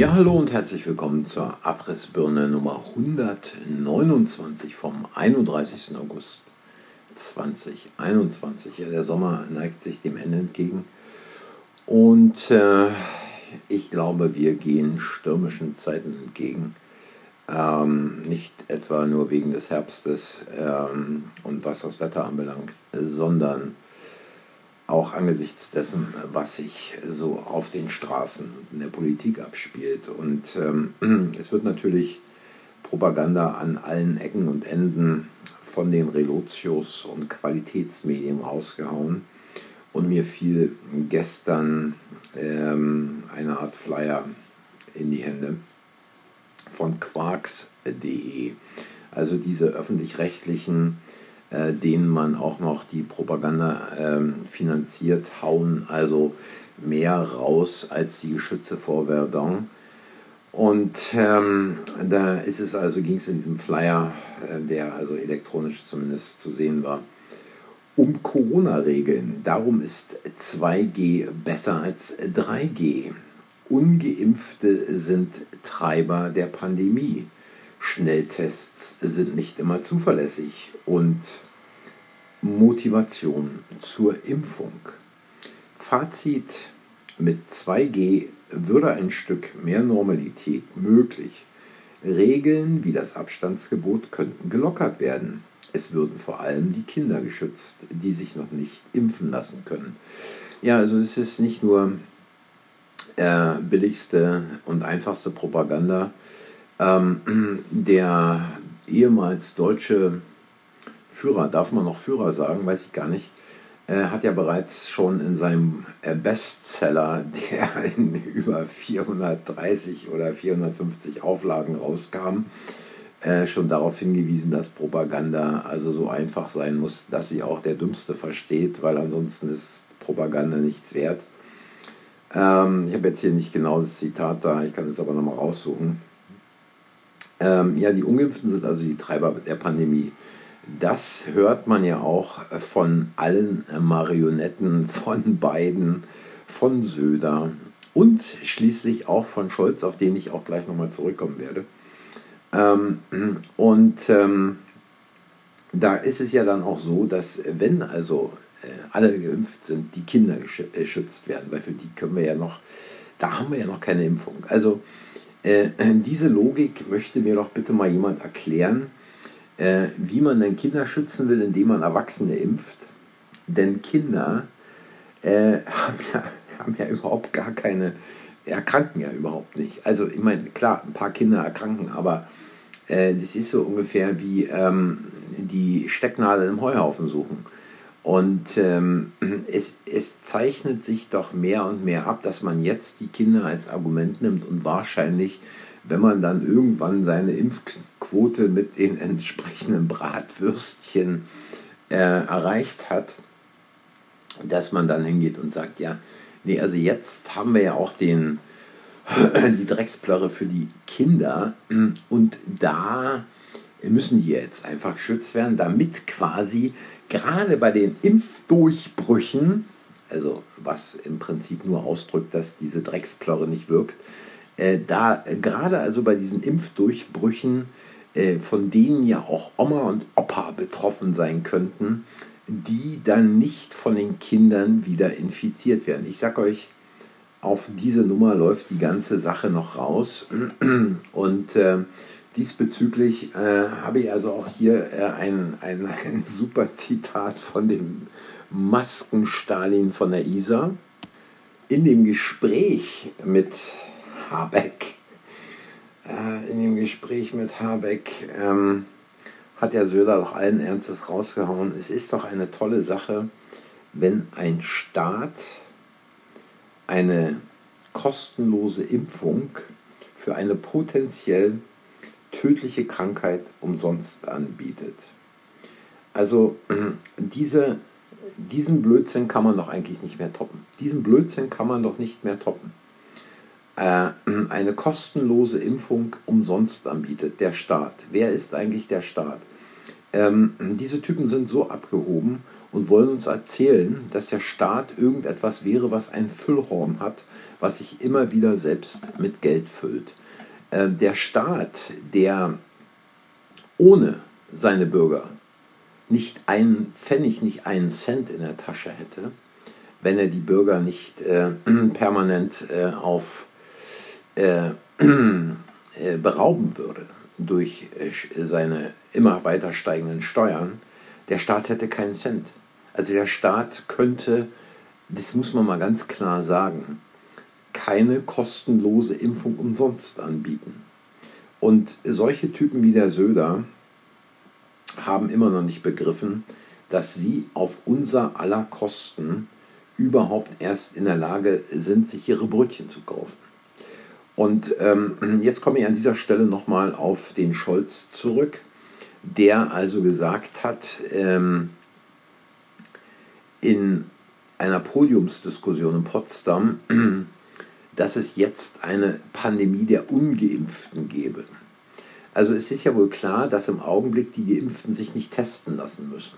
Ja, hallo und herzlich willkommen zur Abrissbirne Nummer 129 vom 31. August 2021. Ja, der Sommer neigt sich dem Ende entgegen und äh, ich glaube, wir gehen stürmischen Zeiten entgegen. Ähm, nicht etwa nur wegen des Herbstes ähm, und was das Wetter anbelangt, sondern auch angesichts dessen, was sich so auf den Straßen in der Politik abspielt. Und ähm, es wird natürlich Propaganda an allen Ecken und Enden von den Relotius und Qualitätsmedien rausgehauen. Und mir fiel gestern ähm, eine Art Flyer in die Hände von quarks.de. Also diese öffentlich-rechtlichen äh, denen man auch noch die Propaganda ähm, finanziert, hauen also mehr raus als die Geschütze vor Verdun. Und ähm, da ist es also, ging es in diesem Flyer, äh, der also elektronisch zumindest zu sehen war, um Corona-Regeln. Darum ist 2G besser als 3G. Ungeimpfte sind Treiber der Pandemie. Schnelltests sind nicht immer zuverlässig und Motivation zur Impfung. Fazit mit 2G würde ein Stück mehr Normalität möglich. Regeln wie das Abstandsgebot könnten gelockert werden. Es würden vor allem die Kinder geschützt, die sich noch nicht impfen lassen können. Ja, also es ist nicht nur äh, billigste und einfachste Propaganda, ähm, der ehemals deutsche Führer, darf man noch Führer sagen, weiß ich gar nicht, äh, hat ja bereits schon in seinem äh, Bestseller, der in über 430 oder 450 Auflagen rauskam, äh, schon darauf hingewiesen, dass Propaganda also so einfach sein muss, dass sie auch der Dümmste versteht, weil ansonsten ist Propaganda nichts wert. Ähm, ich habe jetzt hier nicht genau das Zitat da, ich kann es aber nochmal raussuchen. Ähm, ja, die Ungeimpften sind also die Treiber der Pandemie. Das hört man ja auch von allen Marionetten, von Biden, von Söder und schließlich auch von Scholz, auf den ich auch gleich nochmal zurückkommen werde. Ähm, und ähm, da ist es ja dann auch so, dass wenn also äh, alle geimpft sind, die Kinder geschützt werden, weil für die können wir ja noch, da haben wir ja noch keine Impfung. Also äh, diese Logik möchte mir doch bitte mal jemand erklären, äh, wie man denn Kinder schützen will, indem man Erwachsene impft. Denn Kinder äh, haben, ja, haben ja überhaupt gar keine, erkranken ja überhaupt nicht. Also ich meine, klar, ein paar Kinder erkranken, aber äh, das ist so ungefähr wie ähm, die Stecknadel im Heuhaufen suchen. Und ähm, es, es zeichnet sich doch mehr und mehr ab, dass man jetzt die Kinder als Argument nimmt und wahrscheinlich, wenn man dann irgendwann seine Impfquote mit den entsprechenden Bratwürstchen äh, erreicht hat, dass man dann hingeht und sagt, ja, nee, also jetzt haben wir ja auch den, die Drecksplörre für die Kinder und da müssen die jetzt einfach geschützt werden, damit quasi gerade bei den Impfdurchbrüchen, also was im Prinzip nur ausdrückt, dass diese Drecksplörre nicht wirkt, äh, da äh, gerade also bei diesen Impfdurchbrüchen, äh, von denen ja auch Oma und Opa betroffen sein könnten, die dann nicht von den Kindern wieder infiziert werden. Ich sage euch, auf diese Nummer läuft die ganze Sache noch raus und äh, Diesbezüglich äh, habe ich also auch hier äh, ein, ein, ein super Zitat von dem Maskenstalin von der ISA. In dem Gespräch mit Habeck, äh, in dem Gespräch mit Habeck ähm, hat der Söder doch allen Ernstes rausgehauen. Es ist doch eine tolle Sache, wenn ein Staat eine kostenlose Impfung für eine potenziell tödliche Krankheit umsonst anbietet. Also diese, diesen Blödsinn kann man doch eigentlich nicht mehr toppen. Diesen Blödsinn kann man doch nicht mehr toppen. Äh, eine kostenlose Impfung umsonst anbietet der Staat. Wer ist eigentlich der Staat? Ähm, diese Typen sind so abgehoben und wollen uns erzählen, dass der Staat irgendetwas wäre, was ein Füllhorn hat, was sich immer wieder selbst mit Geld füllt. Äh, der Staat, der ohne seine Bürger nicht einen Pfennig, nicht einen Cent in der Tasche hätte, wenn er die Bürger nicht äh, permanent äh, auf äh, äh berauben würde durch seine immer weiter steigenden Steuern, der Staat hätte keinen Cent. Also der Staat könnte, das muss man mal ganz klar sagen, keine kostenlose Impfung umsonst anbieten. Und solche Typen wie der Söder haben immer noch nicht begriffen, dass sie auf unser aller Kosten überhaupt erst in der Lage sind, sich ihre Brötchen zu kaufen. Und ähm, jetzt komme ich an dieser Stelle nochmal auf den Scholz zurück, der also gesagt hat, ähm, in einer Podiumsdiskussion in Potsdam, dass es jetzt eine Pandemie der Ungeimpften gäbe. Also es ist ja wohl klar, dass im Augenblick die Geimpften sich nicht testen lassen müssen.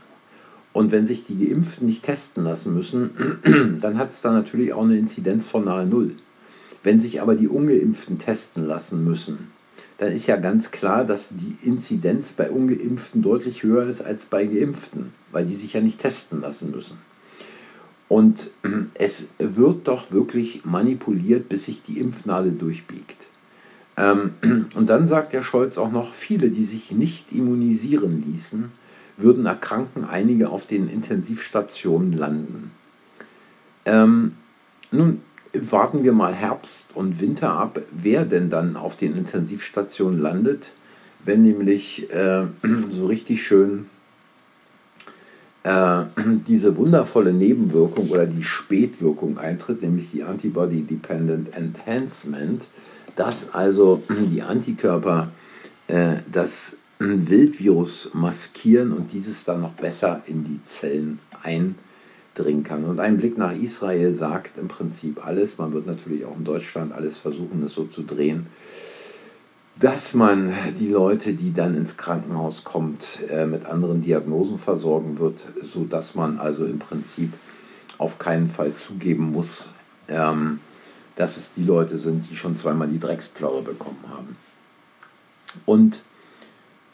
Und wenn sich die Geimpften nicht testen lassen müssen, dann hat es da natürlich auch eine Inzidenz von nahe Null. Wenn sich aber die Ungeimpften testen lassen müssen, dann ist ja ganz klar, dass die Inzidenz bei Ungeimpften deutlich höher ist als bei Geimpften, weil die sich ja nicht testen lassen müssen. Und es wird doch wirklich manipuliert, bis sich die Impfnadel durchbiegt. Ähm, und dann sagt der Scholz auch noch, viele, die sich nicht immunisieren ließen, würden erkranken, einige auf den Intensivstationen landen. Ähm, nun warten wir mal Herbst und Winter ab, wer denn dann auf den Intensivstationen landet, wenn nämlich äh, so richtig schön äh, diese wundervolle Nebenwirkung oder die Spätwirkung eintritt, nämlich die Antibody-Dependent Enhancement, dass also die Antikörper äh, das Wildvirus maskieren und dieses dann noch besser in die Zellen eindringen kann. Und ein Blick nach Israel sagt im Prinzip alles. Man wird natürlich auch in Deutschland alles versuchen, das so zu drehen, dass man die Leute, die dann ins Krankenhaus kommt, äh, mit anderen Diagnosen versorgen wird, sodass man also im Prinzip auf keinen Fall zugeben muss, ähm, dass es die Leute sind, die schon zweimal die Drecksplörre bekommen haben. Und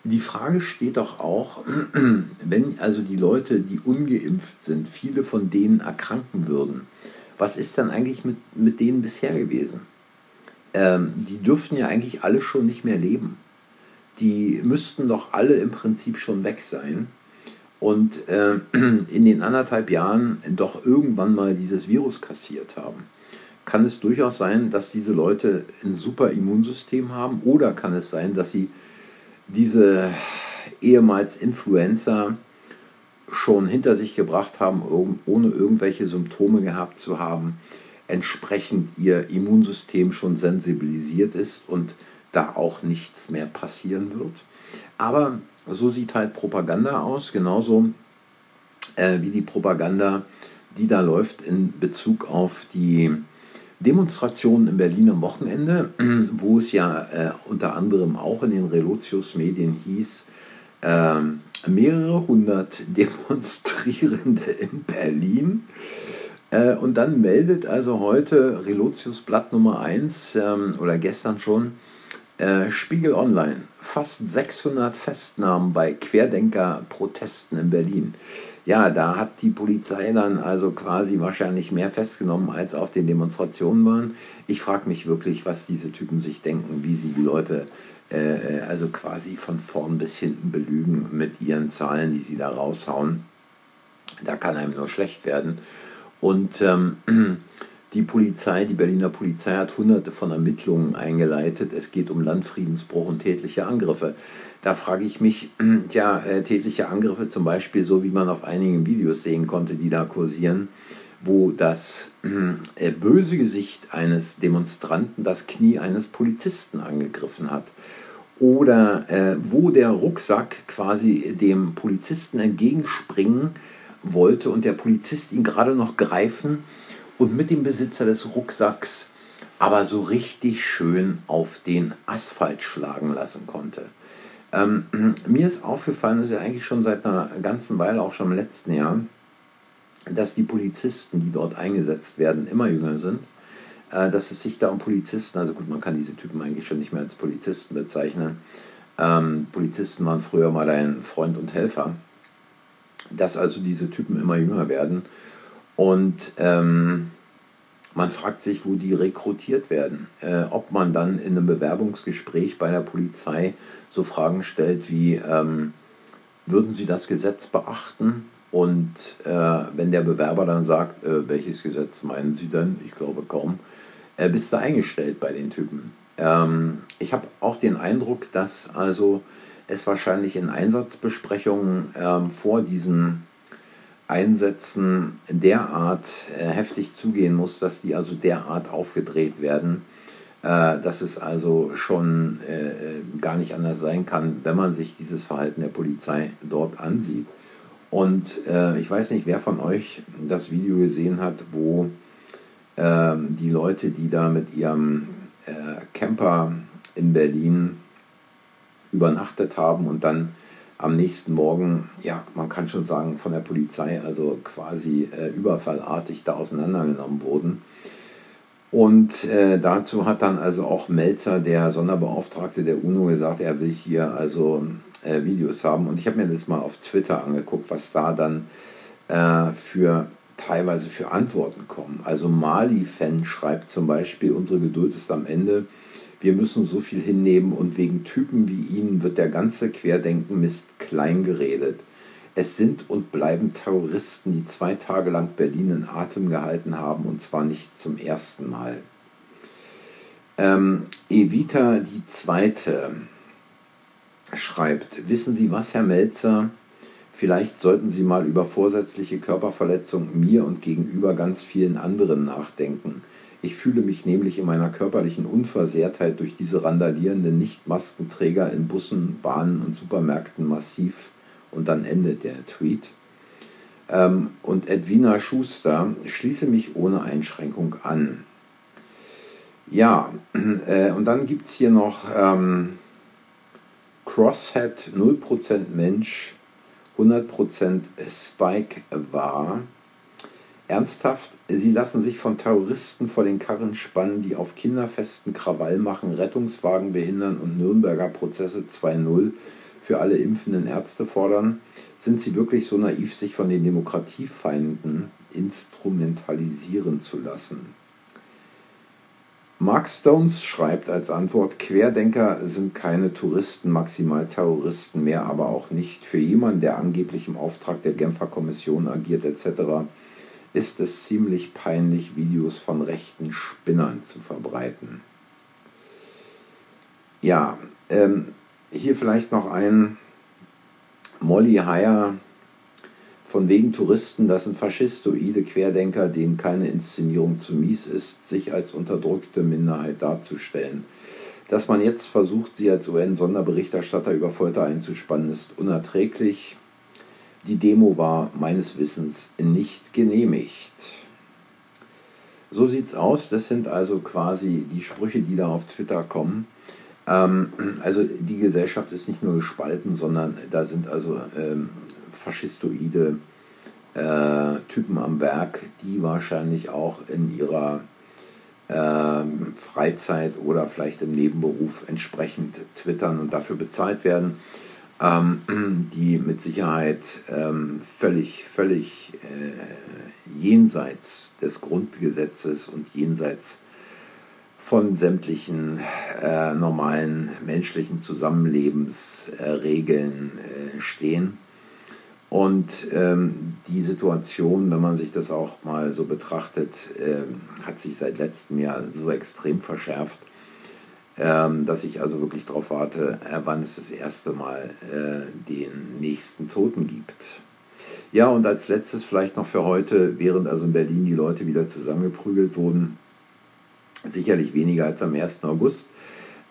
die Frage steht doch auch, wenn also die Leute, die ungeimpft sind, viele von denen erkranken würden, was ist dann eigentlich mit, mit denen bisher gewesen? Ähm, die dürften ja eigentlich alle schon nicht mehr leben. Die müssten doch alle im Prinzip schon weg sein und äh, in den anderthalb Jahren doch irgendwann mal dieses Virus kassiert haben kann es durchaus sein, dass diese Leute ein super Immunsystem haben oder kann es sein, dass sie diese ehemals Influenza schon hinter sich gebracht haben, ohne irgendwelche Symptome gehabt zu haben, entsprechend ihr Immunsystem schon sensibilisiert ist und da auch nichts mehr passieren wird. Aber so sieht halt Propaganda aus, genauso äh, wie die Propaganda, die da läuft in Bezug auf die Demonstrationen in Berlin am Wochenende, wo es ja äh, unter anderem auch in den Relotius-Medien hieß, äh, mehrere hundert Demonstrierende in Berlin. Äh, und dann meldet also heute Relotius Blatt Nummer 1 ähm, oder gestern schon äh, Spiegel Online fast 600 Festnahmen bei Querdenker-Protesten in Berlin. Ja, da hat die Polizei dann also quasi wahrscheinlich mehr festgenommen, als auf den Demonstrationen waren. Ich frage mich wirklich, was diese Typen sich denken, wie sie die Leute äh, also quasi von vorn bis hinten belügen mit ihren Zahlen, die sie da raushauen. Da kann einem nur schlecht werden. Und ähm, die Polizei, die Berliner Polizei hat hunderte von Ermittlungen eingeleitet. Es geht um Landfriedensbruch und tätliche Angriffe. Da frage ich mich, ja, äh, tätliche Angriffe zum Beispiel, so wie man auf einigen Videos sehen konnte, die da kursieren, wo das äh, böse Gesicht eines Demonstranten das Knie eines Polizisten angegriffen hat. Oder äh, wo der Rucksack quasi dem Polizisten entgegenspringen wollte und der Polizist ihn gerade noch greifen und mit dem Besitzer des Rucksacks aber so richtig schön auf den Asphalt schlagen lassen konnte. Ähm, mir ist aufgefallen, dass ja eigentlich schon seit einer ganzen Weile, auch schon im letzten Jahr, dass die Polizisten, die dort eingesetzt werden, immer jünger sind. Äh, dass es sich da um Polizisten, also gut, man kann diese Typen eigentlich schon nicht mehr als Polizisten bezeichnen. Ähm, Polizisten waren früher mal ein Freund und Helfer. Dass also diese Typen immer jünger werden. Und ähm, man fragt sich, wo die rekrutiert werden. Äh, ob man dann in einem Bewerbungsgespräch bei der Polizei so Fragen stellt wie, ähm, würden Sie das Gesetz beachten? Und äh, wenn der Bewerber dann sagt, äh, welches Gesetz meinen Sie denn? Ich glaube kaum, äh, bist du eingestellt bei den Typen. Ähm, ich habe auch den Eindruck, dass also es wahrscheinlich in Einsatzbesprechungen ähm, vor diesen Einsätzen derart äh, heftig zugehen muss, dass die also derart aufgedreht werden, äh, dass es also schon äh, gar nicht anders sein kann, wenn man sich dieses Verhalten der Polizei dort ansieht. Und äh, ich weiß nicht, wer von euch das Video gesehen hat, wo ähm, die Leute, die da mit ihrem äh, Camper in Berlin übernachtet haben und dann am nächsten Morgen, ja, man kann schon sagen, von der Polizei, also quasi äh, überfallartig da auseinandergenommen wurden. Und äh, dazu hat dann also auch Melzer, der Sonderbeauftragte der UNO, gesagt, er will hier also äh, Videos haben. Und ich habe mir das mal auf Twitter angeguckt, was da dann äh, für teilweise für Antworten kommen. Also Mali-Fan schreibt zum Beispiel, unsere Geduld ist am Ende. Wir müssen so viel hinnehmen und wegen Typen wie ihnen wird der ganze Querdenken-Mist klein. Es sind und bleiben Terroristen, die zwei Tage lang Berlin in Atem gehalten haben und zwar nicht zum ersten Mal. Ähm, Evita die Zweite schreibt, wissen Sie was, Herr Melzer? Vielleicht sollten Sie mal über vorsätzliche Körperverletzung mir und gegenüber ganz vielen anderen nachdenken. Ich fühle mich nämlich in meiner körperlichen Unversehrtheit durch diese randalierenden Nicht-Maskenträger in Bussen, Bahnen und Supermärkten massiv. Und dann endet der Tweet. Ähm, und Edwina Schuster, schließe mich ohne Einschränkung an. Ja, äh, und dann gibt es hier noch ähm, Crosshead 0% Mensch, 100% Spike war. Ernsthaft, sie lassen sich von Terroristen vor den Karren spannen, die auf Kinderfesten Krawall machen, Rettungswagen behindern und Nürnberger Prozesse 2.0 für alle impfenden Ärzte fordern. Sind sie wirklich so naiv, sich von den Demokratiefeinden instrumentalisieren zu lassen? Mark Stones schreibt als Antwort, Querdenker sind keine Touristen, maximal Terroristen mehr, aber auch nicht. Für jemanden, der angeblich im Auftrag der Genfer Kommission agiert etc., ist es ziemlich peinlich, Videos von rechten Spinnern zu verbreiten. Ja, ähm, hier vielleicht noch ein Molly Heyer von wegen Touristen, das sind faschistoide Querdenker, denen keine Inszenierung zu mies ist, sich als unterdrückte Minderheit darzustellen. Dass man jetzt versucht, sie als UN-Sonderberichterstatter über Folter einzuspannen, ist unerträglich. Die Demo war meines Wissens nicht genehmigt. So sieht's aus. Das sind also quasi die Sprüche, die da auf Twitter kommen. Ähm, also die Gesellschaft ist nicht nur gespalten, sondern da sind also ähm, faschistoide äh, Typen am Werk, die wahrscheinlich auch in ihrer ähm, Freizeit oder vielleicht im Nebenberuf entsprechend twittern und dafür bezahlt werden ähm, die mit Sicherheit ähm, völlig, völlig äh, jenseits des Grundgesetzes und jenseits von sämtlichen äh, normalen menschlichen Zusammenlebensregeln äh, stehen. Und ähm, die Situation, wenn man sich das auch mal so betrachtet, äh, hat sich seit letztem Jahr so extrem verschärft, ähm, dass ich also wirklich darauf warte, äh, wann es das erste Mal äh, den nächsten Toten gibt. Ja, und als letztes vielleicht noch für heute, während also in Berlin die Leute wieder zusammengeprügelt wurden, sicherlich weniger als am 1. August,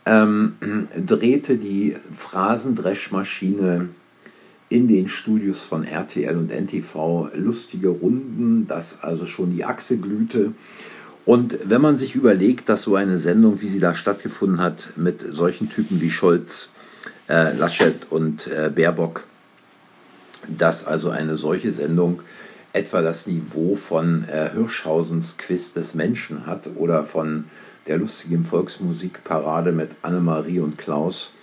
ähm, drehte die Phrasendreschmaschine in den Studios von RTL und NTV lustige Runden, dass also schon die Achse glühte und wenn man sich überlegt, dass so eine Sendung, wie sie da stattgefunden hat, mit solchen Typen wie Scholz, äh, Laschet und äh, Baerbock, dass also eine solche Sendung etwa das Niveau von äh, Hirschhausens Quiz des Menschen hat oder von der lustigen Volksmusikparade mit Annemarie und Klaus,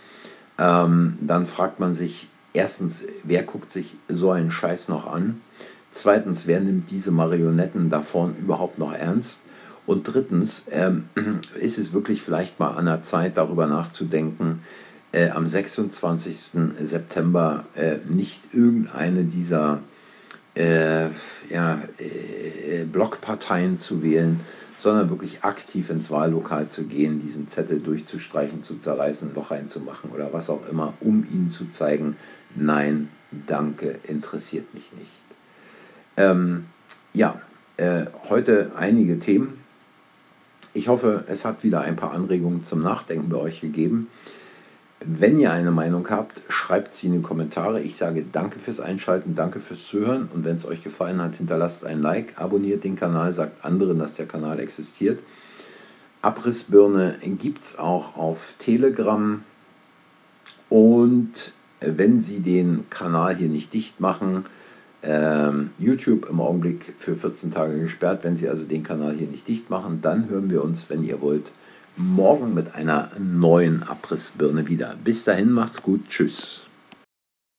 ähm, dann fragt man sich erstens, wer guckt sich so einen Scheiß noch an? Zweitens, wer nimmt diese Marionetten da vorn überhaupt noch ernst? Und drittens, ähm, ist es wirklich vielleicht mal an der Zeit, darüber nachzudenken, äh, am 26. September äh, nicht irgendeine dieser äh, ja, äh, Blockparteien zu wählen, sondern wirklich aktiv ins Wahllokal zu gehen, diesen Zettel durchzustreichen, zu zerreißen, ein Loch reinzumachen oder was auch immer, um ihnen zu zeigen, nein, danke, interessiert mich nicht. Ähm, ja, äh, heute einige Themen. Ich hoffe, es hat wieder ein paar Anregungen zum Nachdenken bei euch gegeben. Wenn ihr eine Meinung habt, schreibt sie in die Kommentare. Ich sage danke fürs Einschalten, danke fürs Zuhören und wenn es euch gefallen hat, hinterlasst ein Like, abonniert den Kanal, sagt anderen, dass der Kanal existiert. Abrissbirne gibt es auch auf Telegram und wenn Sie den Kanal hier nicht dicht machen, YouTube im Augenblick für 14 Tage gesperrt. Wenn Sie also den Kanal hier nicht dicht machen, dann hören wir uns, wenn ihr wollt, morgen mit einer neuen Abrissbirne wieder. Bis dahin macht's gut. Tschüss.